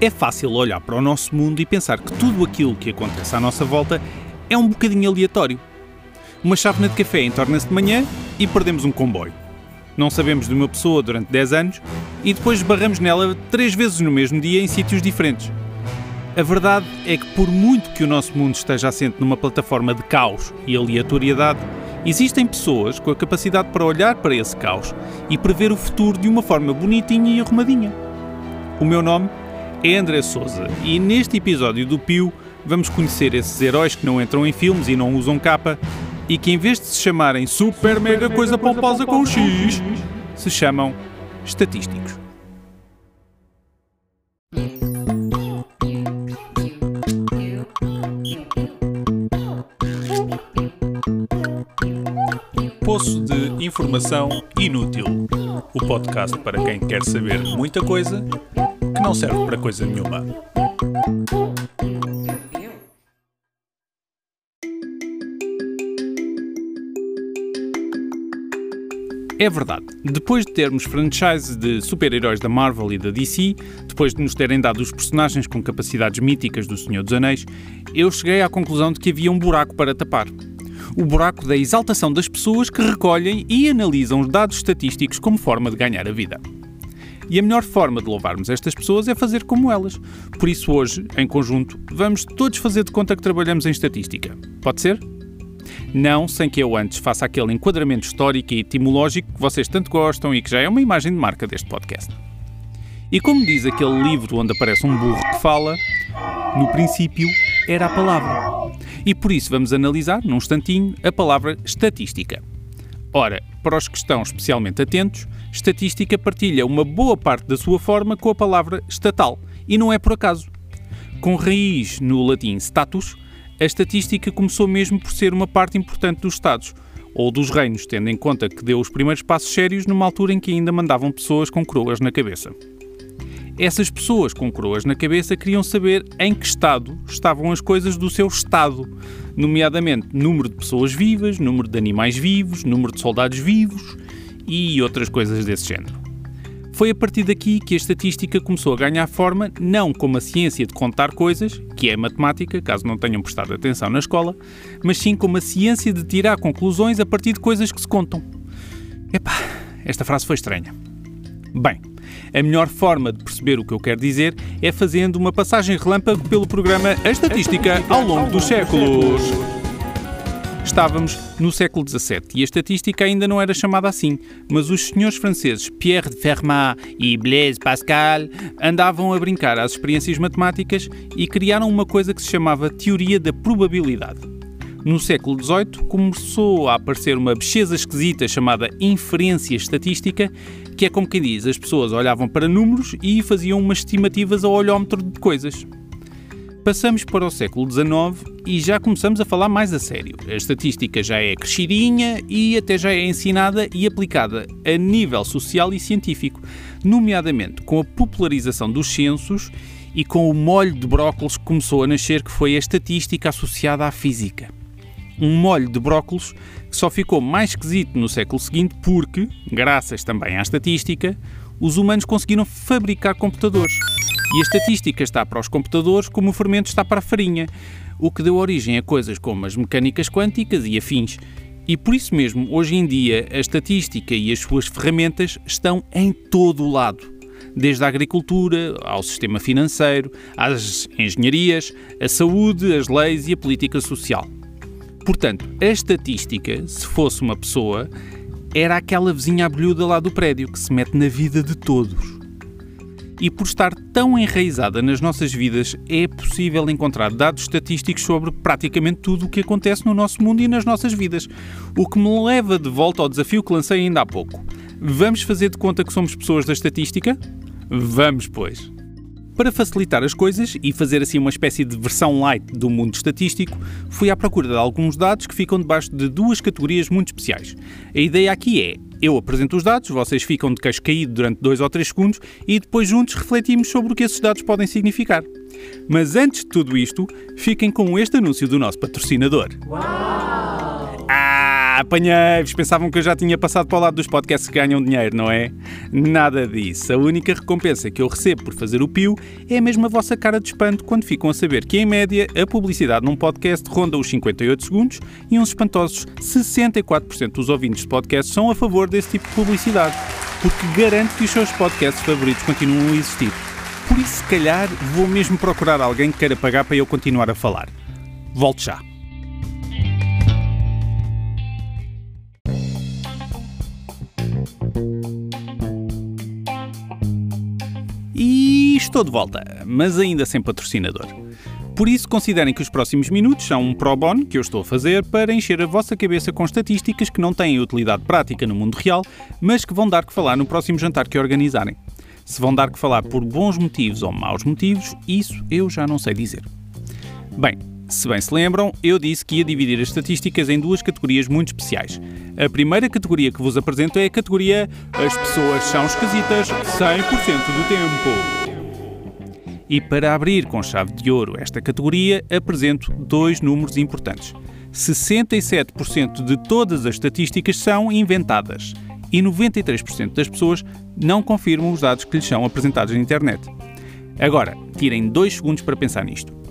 É fácil olhar para o nosso mundo e pensar que tudo aquilo que acontece à nossa volta é um bocadinho aleatório. Uma chávena de café entorna-se de manhã e perdemos um comboio. Não sabemos de uma pessoa durante 10 anos e depois barramos nela três vezes no mesmo dia em sítios diferentes. A verdade é que, por muito que o nosso mundo esteja assente numa plataforma de caos e aleatoriedade, existem pessoas com a capacidade para olhar para esse caos e prever o futuro de uma forma bonitinha e arrumadinha. O meu nome é André Souza e neste episódio do Pio vamos conhecer esses heróis que não entram em filmes e não usam capa e que, em vez de se chamarem Super Mega Coisa Pomposa com X, se chamam Estatísticos. Poço de Informação Inútil. O podcast para quem quer saber muita coisa não serve para coisa nenhuma. É verdade. Depois de termos franchise de super-heróis da Marvel e da DC, depois de nos terem dado os personagens com capacidades míticas do Senhor dos Anéis, eu cheguei à conclusão de que havia um buraco para tapar. O buraco da exaltação das pessoas que recolhem e analisam os dados estatísticos como forma de ganhar a vida. E a melhor forma de louvarmos estas pessoas é fazer como elas. Por isso, hoje, em conjunto, vamos todos fazer de conta que trabalhamos em estatística. Pode ser? Não sem que eu antes faça aquele enquadramento histórico e etimológico que vocês tanto gostam e que já é uma imagem de marca deste podcast. E como diz aquele livro onde aparece um burro que fala, no princípio era a palavra. E por isso vamos analisar, num instantinho, a palavra estatística. Ora, para os que estão especialmente atentos, estatística partilha uma boa parte da sua forma com a palavra estatal, e não é por acaso. Com raiz no latim status, a estatística começou mesmo por ser uma parte importante dos Estados, ou dos reinos, tendo em conta que deu os primeiros passos sérios numa altura em que ainda mandavam pessoas com coroas na cabeça. Essas pessoas com coroas na cabeça queriam saber em que estado estavam as coisas do seu estado, nomeadamente número de pessoas vivas, número de animais vivos, número de soldados vivos e outras coisas desse género. Foi a partir daqui que a estatística começou a ganhar forma, não como a ciência de contar coisas, que é matemática, caso não tenham prestado atenção na escola, mas sim como a ciência de tirar conclusões a partir de coisas que se contam. Epá, esta frase foi estranha. Bem, a melhor forma de perceber o que eu quero dizer é fazendo uma passagem relâmpago pelo programa A Estatística ao longo dos séculos. Estávamos no século XVII e a estatística ainda não era chamada assim, mas os senhores franceses Pierre de Fermat e Blaise Pascal andavam a brincar às experiências matemáticas e criaram uma coisa que se chamava teoria da probabilidade. No século XVIII começou a aparecer uma bicheza esquisita chamada inferência estatística, que é como quem diz, as pessoas olhavam para números e faziam umas estimativas ao olhómetro de coisas. Passamos para o século XIX e já começamos a falar mais a sério. A estatística já é crescidinha e até já é ensinada e aplicada a nível social e científico, nomeadamente com a popularização dos censos e com o molho de brócolis que começou a nascer, que foi a estatística associada à física. Um molho de brócolis que só ficou mais esquisito no século seguinte porque, graças também à estatística, os humanos conseguiram fabricar computadores. E a estatística está para os computadores como o fermento está para a farinha, o que deu origem a coisas como as mecânicas quânticas e afins. E por isso mesmo, hoje em dia, a estatística e as suas ferramentas estão em todo o lado. Desde a agricultura, ao sistema financeiro, às engenharias, a saúde, as leis e a política social. Portanto, a estatística, se fosse uma pessoa, era aquela vizinha abelhuda lá do prédio que se mete na vida de todos e por estar tão enraizada nas nossas vidas, é possível encontrar dados estatísticos sobre praticamente tudo o que acontece no nosso mundo e nas nossas vidas. O que me leva de volta ao desafio que lancei ainda há pouco. Vamos fazer de conta que somos pessoas da estatística? Vamos, pois. Para facilitar as coisas e fazer assim uma espécie de versão light do mundo estatístico, fui à procura de alguns dados que ficam debaixo de duas categorias muito especiais. A ideia aqui é eu apresento os dados, vocês ficam de queixo caído durante 2 ou 3 segundos e depois juntos refletimos sobre o que esses dados podem significar. Mas antes de tudo isto, fiquem com este anúncio do nosso patrocinador. Uau! Apanhei-vos! Pensavam que eu já tinha passado para o lado dos podcasts que ganham dinheiro, não é? Nada disso. A única recompensa que eu recebo por fazer o pio é mesmo a vossa cara de espanto quando ficam a saber que, em média, a publicidade num podcast ronda os 58 segundos e uns espantosos 64% dos ouvintes de podcast são a favor desse tipo de publicidade. Porque garanto que os seus podcasts favoritos continuam a existir. Por isso, se calhar, vou mesmo procurar alguém que queira pagar para eu continuar a falar. Volte já. E estou de volta, mas ainda sem patrocinador. Por isso, considerem que os próximos minutos são um pro bono que eu estou a fazer para encher a vossa cabeça com estatísticas que não têm utilidade prática no mundo real, mas que vão dar que falar no próximo jantar que organizarem. Se vão dar que falar por bons motivos ou maus motivos, isso eu já não sei dizer. Bem, se bem se lembram, eu disse que ia dividir as estatísticas em duas categorias muito especiais. A primeira categoria que vos apresento é a categoria As pessoas são esquisitas 100% do tempo. E para abrir com chave de ouro esta categoria, apresento dois números importantes. 67% de todas as estatísticas são inventadas e 93% das pessoas não confirmam os dados que lhes são apresentados na internet. Agora, tirem dois segundos para pensar nisto.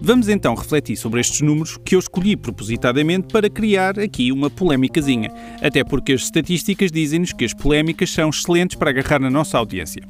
Vamos então refletir sobre estes números que eu escolhi propositadamente para criar aqui uma polémicazinha, até porque as estatísticas dizem-nos que as polémicas são excelentes para agarrar na nossa audiência.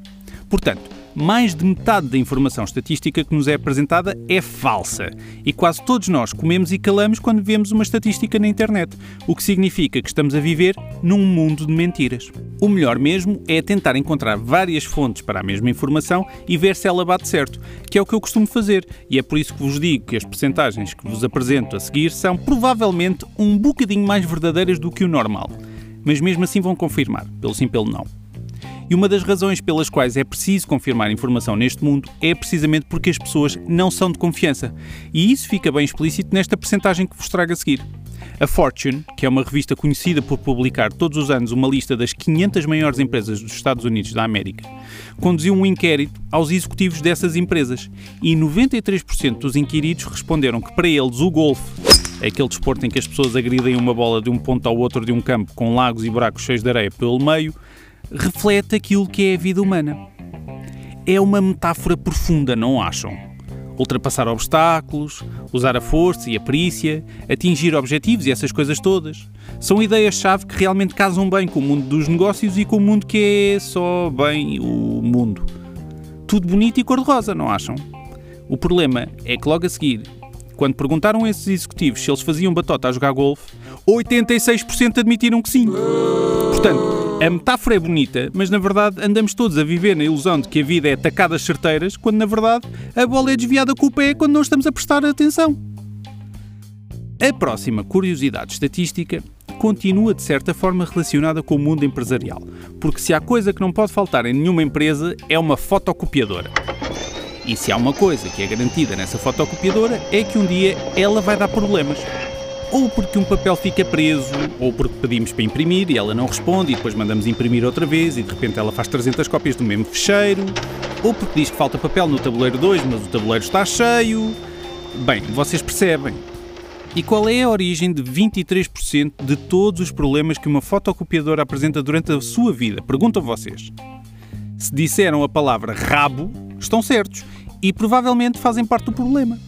Portanto, mais de metade da informação estatística que nos é apresentada é falsa. E quase todos nós comemos e calamos quando vemos uma estatística na internet, o que significa que estamos a viver num mundo de mentiras. O melhor mesmo é tentar encontrar várias fontes para a mesma informação e ver se ela bate certo, que é o que eu costumo fazer, e é por isso que vos digo que as percentagens que vos apresento a seguir são provavelmente um bocadinho mais verdadeiras do que o normal. Mas mesmo assim vão confirmar, pelo sim pelo não. E uma das razões pelas quais é preciso confirmar informação neste mundo é precisamente porque as pessoas não são de confiança. E isso fica bem explícito nesta percentagem que vos trago a seguir. A Fortune, que é uma revista conhecida por publicar todos os anos uma lista das 500 maiores empresas dos Estados Unidos da América, conduziu um inquérito aos executivos dessas empresas e 93% dos inquiridos responderam que para eles o golfe, aquele desporto em que as pessoas agridem uma bola de um ponto ao outro de um campo com lagos e buracos cheios de areia pelo meio, reflete aquilo que é a vida humana. É uma metáfora profunda, não acham? Ultrapassar obstáculos, usar a força e a perícia, atingir objetivos e essas coisas todas. São ideias-chave que realmente casam bem com o mundo dos negócios e com o mundo que é só bem o mundo. Tudo bonito e cor-de-rosa, não acham? O problema é que logo a seguir, quando perguntaram a esses executivos se eles faziam batota a jogar golfe, 86% admitiram que sim. Portanto, a metáfora é bonita, mas na verdade andamos todos a viver na ilusão de que a vida é atacadas certeiras, quando na verdade a bola é desviada com o pé quando não estamos a prestar atenção. A próxima curiosidade estatística continua de certa forma relacionada com o mundo empresarial, porque se há coisa que não pode faltar em nenhuma empresa é uma fotocopiadora. E se há uma coisa que é garantida nessa fotocopiadora é que um dia ela vai dar problemas ou porque um papel fica preso, ou porque pedimos para imprimir e ela não responde e depois mandamos imprimir outra vez e de repente ela faz 300 cópias do mesmo fecheiro, ou porque diz que falta papel no tabuleiro 2, mas o tabuleiro está cheio. Bem, vocês percebem. E qual é a origem de 23% de todos os problemas que uma fotocopiadora apresenta durante a sua vida? Pergunto a vocês. Se disseram a palavra rabo, estão certos e provavelmente fazem parte do problema.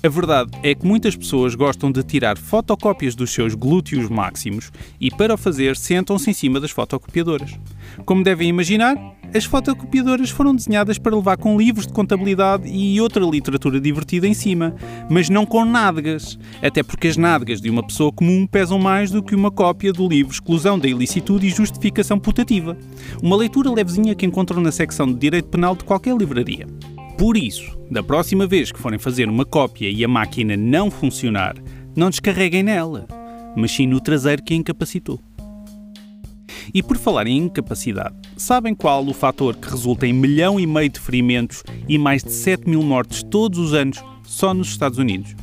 A verdade é que muitas pessoas gostam de tirar fotocópias dos seus glúteos máximos e, para o fazer, sentam-se em cima das fotocopiadoras. Como devem imaginar, as fotocopiadoras foram desenhadas para levar com livros de contabilidade e outra literatura divertida em cima, mas não com nádegas, até porque as nádegas de uma pessoa comum pesam mais do que uma cópia do livro Exclusão da Ilicitude e Justificação Putativa, uma leitura levezinha que encontram na secção de Direito Penal de qualquer livraria. Por isso, da próxima vez que forem fazer uma cópia e a máquina não funcionar, não descarreguem nela, mas sim no traseiro que a incapacitou. E por falar em incapacidade, sabem qual o fator que resulta em milhão e meio de ferimentos e mais de 7 mil mortes todos os anos só nos Estados Unidos?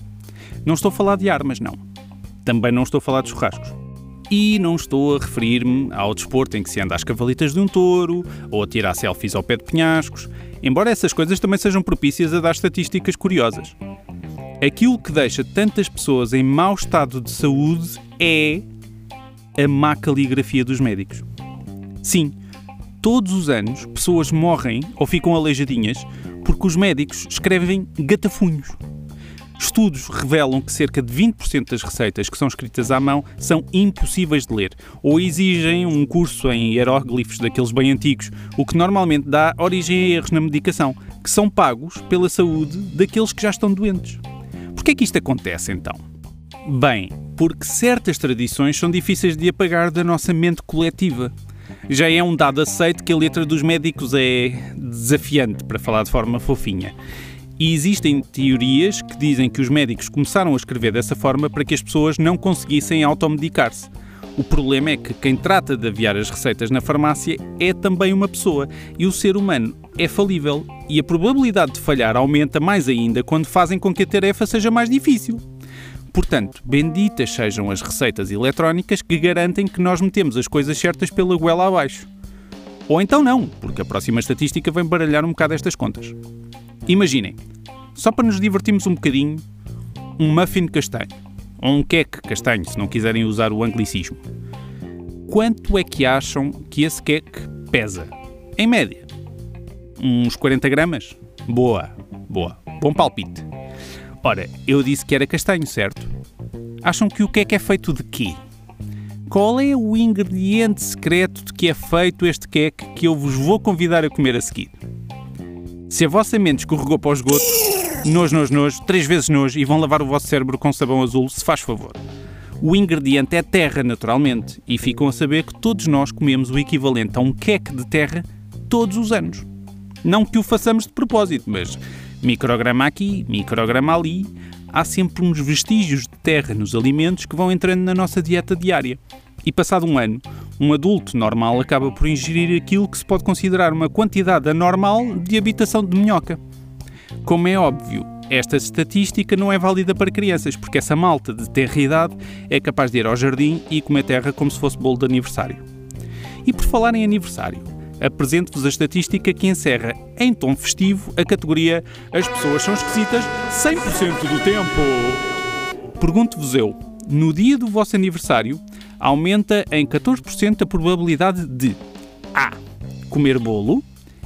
Não estou a falar de armas, não. Também não estou a falar de churrascos. E não estou a referir-me ao desporto em que se anda às cavalitas de um touro ou a tirar selfies ao pé de penhascos, embora essas coisas também sejam propícias a dar estatísticas curiosas. Aquilo que deixa tantas pessoas em mau estado de saúde é a má caligrafia dos médicos. Sim, todos os anos pessoas morrem ou ficam aleijadinhas porque os médicos escrevem gatafunhos. Estudos revelam que cerca de 20% das receitas que são escritas à mão são impossíveis de ler ou exigem um curso em hieróglifos daqueles bem antigos, o que normalmente dá origem a erros na medicação, que são pagos pela saúde daqueles que já estão doentes. Por que é que isto acontece então? Bem, porque certas tradições são difíceis de apagar da nossa mente coletiva. Já é um dado aceito que a letra dos médicos é desafiante, para falar de forma fofinha. E existem teorias que dizem que os médicos começaram a escrever dessa forma para que as pessoas não conseguissem automedicar-se. O problema é que quem trata de aviar as receitas na farmácia é também uma pessoa e o ser humano é falível e a probabilidade de falhar aumenta mais ainda quando fazem com que a tarefa seja mais difícil. Portanto, benditas sejam as receitas eletrónicas que garantem que nós metemos as coisas certas pela goela abaixo. Ou então não, porque a próxima estatística vem baralhar um bocado estas contas. Imaginem, só para nos divertirmos um bocadinho, um muffin castanho, ou um queque castanho, se não quiserem usar o anglicismo. Quanto é que acham que esse queque pesa? Em média. Uns 40 gramas? Boa, boa. Bom palpite. Ora, eu disse que era castanho, certo? Acham que o queque é feito de quê? Qual é o ingrediente secreto de que é feito este queque que eu vos vou convidar a comer a seguir? Se a vossa mente escorregou para o esgoto, nojo, nojo, nojo, três vezes nojo e vão lavar o vosso cérebro com sabão azul, se faz favor. O ingrediente é terra, naturalmente, e ficam a saber que todos nós comemos o equivalente a um queque de terra todos os anos. Não que o façamos de propósito, mas micrograma aqui, micrograma ali, há sempre uns vestígios de terra nos alimentos que vão entrando na nossa dieta diária. E passado um ano, um adulto normal acaba por ingerir aquilo que se pode considerar uma quantidade anormal de habitação de minhoca. Como é óbvio, esta estatística não é válida para crianças, porque essa malta de terra idade é capaz de ir ao jardim e comer terra como se fosse bolo de aniversário. E por falar em aniversário, apresento-vos a estatística que encerra em tom festivo a categoria As pessoas são esquisitas 100% do tempo. Pergunto-vos eu, no dia do vosso aniversário, aumenta em 14% a probabilidade de A. Comer bolo,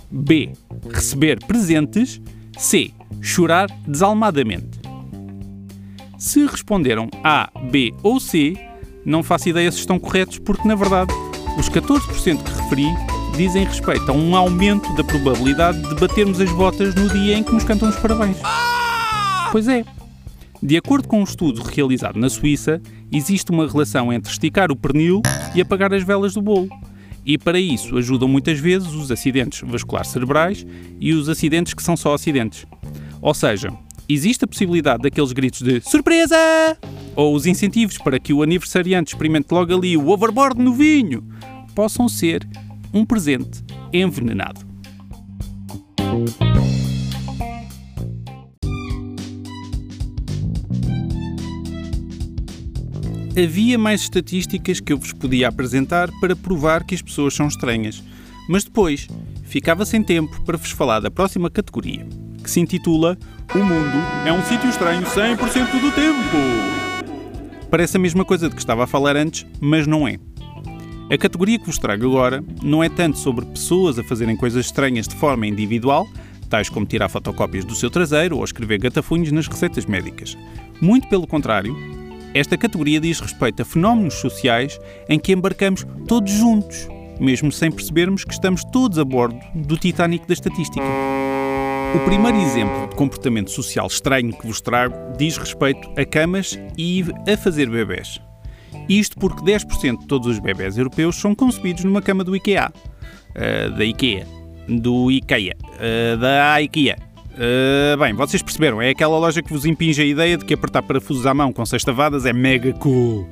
B. Receber presentes, C. Chorar desalmadamente. Se responderam A, B ou C, não faço ideia se estão corretos, porque na verdade os 14% que referi dizem respeito a um aumento da probabilidade de batermos as botas no dia em que nos cantam os parabéns. Pois é. De acordo com um estudo realizado na Suíça, existe uma relação entre esticar o pernil e apagar as velas do bolo. E para isso ajudam muitas vezes os acidentes vasculares cerebrais e os acidentes que são só acidentes. Ou seja, existe a possibilidade daqueles gritos de surpresa! Ou os incentivos para que o aniversariante experimente logo ali o overboard no vinho possam ser um presente envenenado. Havia mais estatísticas que eu vos podia apresentar para provar que as pessoas são estranhas, mas depois ficava sem tempo para vos falar da próxima categoria, que se intitula O Mundo é um sítio estranho 100% do tempo. Parece a mesma coisa de que estava a falar antes, mas não é. A categoria que vos trago agora não é tanto sobre pessoas a fazerem coisas estranhas de forma individual, tais como tirar fotocópias do seu traseiro ou escrever gatafunhos nas receitas médicas. Muito pelo contrário, esta categoria diz respeito a fenómenos sociais em que embarcamos todos juntos, mesmo sem percebermos que estamos todos a bordo do Titanic da estatística. O primeiro exemplo de comportamento social estranho que vos trago diz respeito a camas e a fazer bebés. Isto porque 10% de todos os bebés europeus são concebidos numa cama do IKEA. Uh, da IKEA. Do IKEA. Uh, da IKEA. Uh, bem, vocês perceberam, é aquela loja que vos impinge a ideia de que apertar parafusos à mão com sextavadas é mega cool.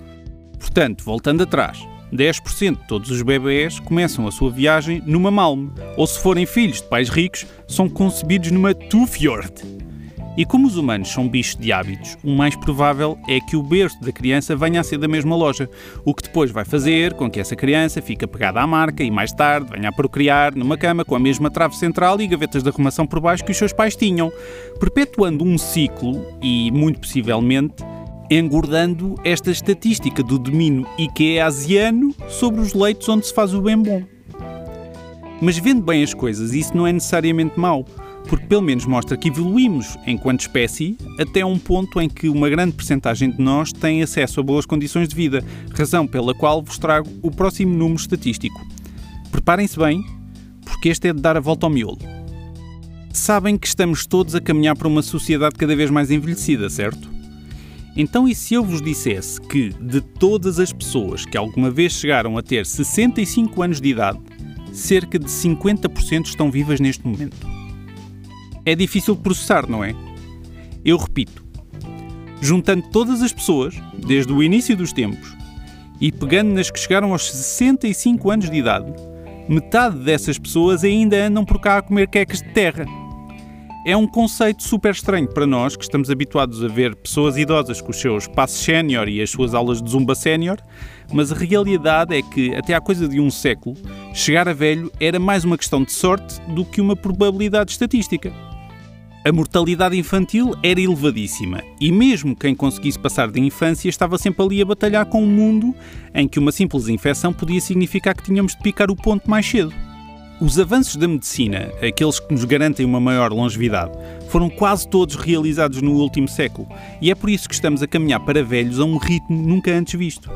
Portanto, voltando atrás, 10% de todos os bebés começam a sua viagem numa Malme, ou se forem filhos de pais ricos, são concebidos numa Tufjord. E como os humanos são bichos de hábitos, o mais provável é que o berço da criança venha a ser da mesma loja, o que depois vai fazer com que essa criança fique apegada à marca e mais tarde venha a procriar numa cama com a mesma trave central e gavetas de arrumação por baixo que os seus pais tinham, perpetuando um ciclo e, muito possivelmente, engordando esta estatística do domínio IKEA-asiano sobre os leitos onde se faz o bem bom. Mas vendo bem as coisas, isso não é necessariamente mau, porque pelo menos mostra que evoluímos enquanto espécie até um ponto em que uma grande percentagem de nós tem acesso a boas condições de vida, razão pela qual vos trago o próximo número estatístico. Preparem-se bem, porque este é de dar a volta ao miolo. Sabem que estamos todos a caminhar para uma sociedade cada vez mais envelhecida, certo? Então, e se eu vos dissesse que de todas as pessoas que alguma vez chegaram a ter 65 anos de idade, cerca de 50% estão vivas neste momento? É difícil processar, não é? Eu repito, juntando todas as pessoas, desde o início dos tempos, e pegando nas que chegaram aos 65 anos de idade, metade dessas pessoas ainda andam por cá a comer quecas de terra. É um conceito super estranho para nós que estamos habituados a ver pessoas idosas com os seus passos sénior e as suas aulas de zumba sénior, mas a realidade é que, até há coisa de um século, chegar a velho era mais uma questão de sorte do que uma probabilidade estatística. A mortalidade infantil era elevadíssima e, mesmo quem conseguisse passar de infância, estava sempre ali a batalhar com um mundo em que uma simples infecção podia significar que tínhamos de picar o ponto mais cedo. Os avanços da medicina, aqueles que nos garantem uma maior longevidade, foram quase todos realizados no último século e é por isso que estamos a caminhar para velhos a um ritmo nunca antes visto.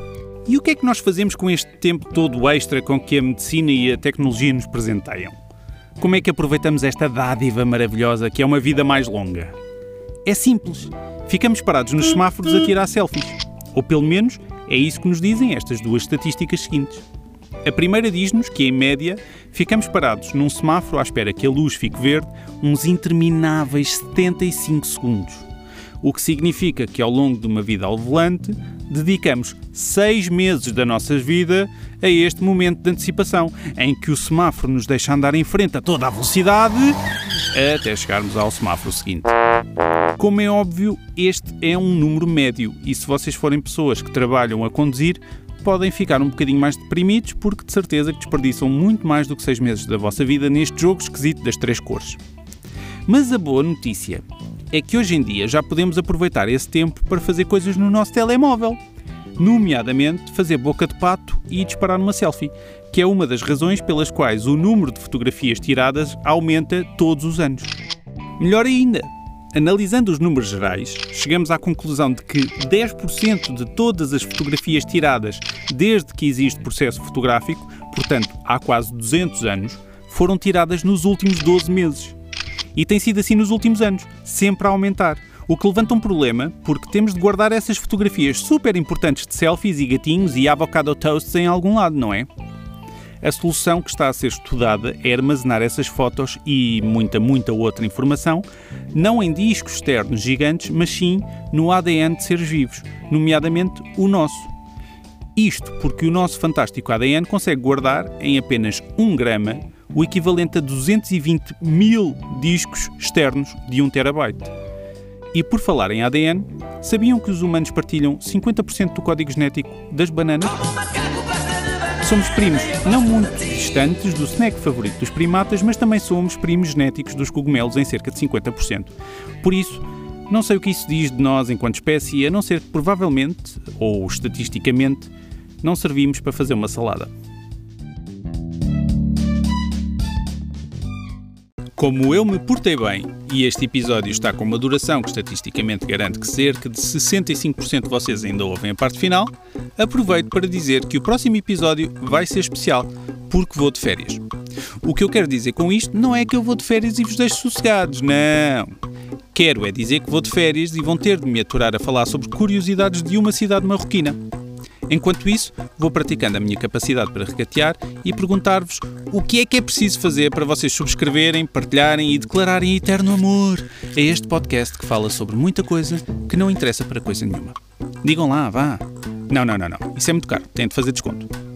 E o que é que nós fazemos com este tempo todo extra com que a medicina e a tecnologia nos presenteiam? Como é que aproveitamos esta dádiva maravilhosa que é uma vida mais longa? É simples. Ficamos parados nos semáforos a tirar selfies. Ou pelo menos é isso que nos dizem estas duas estatísticas seguintes. A primeira diz-nos que, em média, ficamos parados num semáforo à espera que a luz fique verde uns intermináveis 75 segundos. O que significa que, ao longo de uma vida ao volante, dedicamos seis meses da nossa vida a este momento de antecipação, em que o semáforo nos deixa andar em frente a toda a velocidade até chegarmos ao semáforo seguinte. Como é óbvio, este é um número médio e se vocês forem pessoas que trabalham a conduzir, podem ficar um bocadinho mais deprimidos porque de certeza que desperdiçam muito mais do que seis meses da vossa vida neste jogo esquisito das três cores. Mas a boa notícia é que hoje em dia já podemos aproveitar esse tempo para fazer coisas no nosso telemóvel, nomeadamente fazer boca de pato e disparar uma selfie, que é uma das razões pelas quais o número de fotografias tiradas aumenta todos os anos. Melhor ainda, Analisando os números gerais, chegamos à conclusão de que 10% de todas as fotografias tiradas desde que existe processo fotográfico, portanto há quase 200 anos, foram tiradas nos últimos 12 meses. E tem sido assim nos últimos anos, sempre a aumentar. O que levanta um problema, porque temos de guardar essas fotografias super importantes de selfies e gatinhos e avocado toasts em algum lado, não é? A solução que está a ser estudada é armazenar essas fotos e muita, muita outra informação, não em discos externos gigantes, mas sim no ADN de seres vivos, nomeadamente o nosso. Isto porque o nosso fantástico ADN consegue guardar em apenas 1 grama o equivalente a 220 mil discos externos de 1 terabyte. E por falar em ADN, sabiam que os humanos partilham 50% do código genético das bananas? Somos primos não muito distantes do snack favorito dos primatas, mas também somos primos genéticos dos cogumelos em cerca de 50%. Por isso, não sei o que isso diz de nós enquanto espécie, a não ser que provavelmente, ou estatisticamente, não servimos para fazer uma salada. Como eu me portei bem e este episódio está com uma duração que estatisticamente garante que cerca de 65% de vocês ainda ouvem a parte final, aproveito para dizer que o próximo episódio vai ser especial, porque vou de férias. O que eu quero dizer com isto não é que eu vou de férias e vos deixo sossegados, não. Quero é dizer que vou de férias e vão ter de me aturar a falar sobre curiosidades de uma cidade marroquina. Enquanto isso, vou praticando a minha capacidade para regatear e perguntar-vos o que é que é preciso fazer para vocês subscreverem, partilharem e declararem eterno amor a este podcast que fala sobre muita coisa que não interessa para coisa nenhuma. Digam lá, vá. Não, não, não, não. Isso é muito caro. Tem de fazer desconto.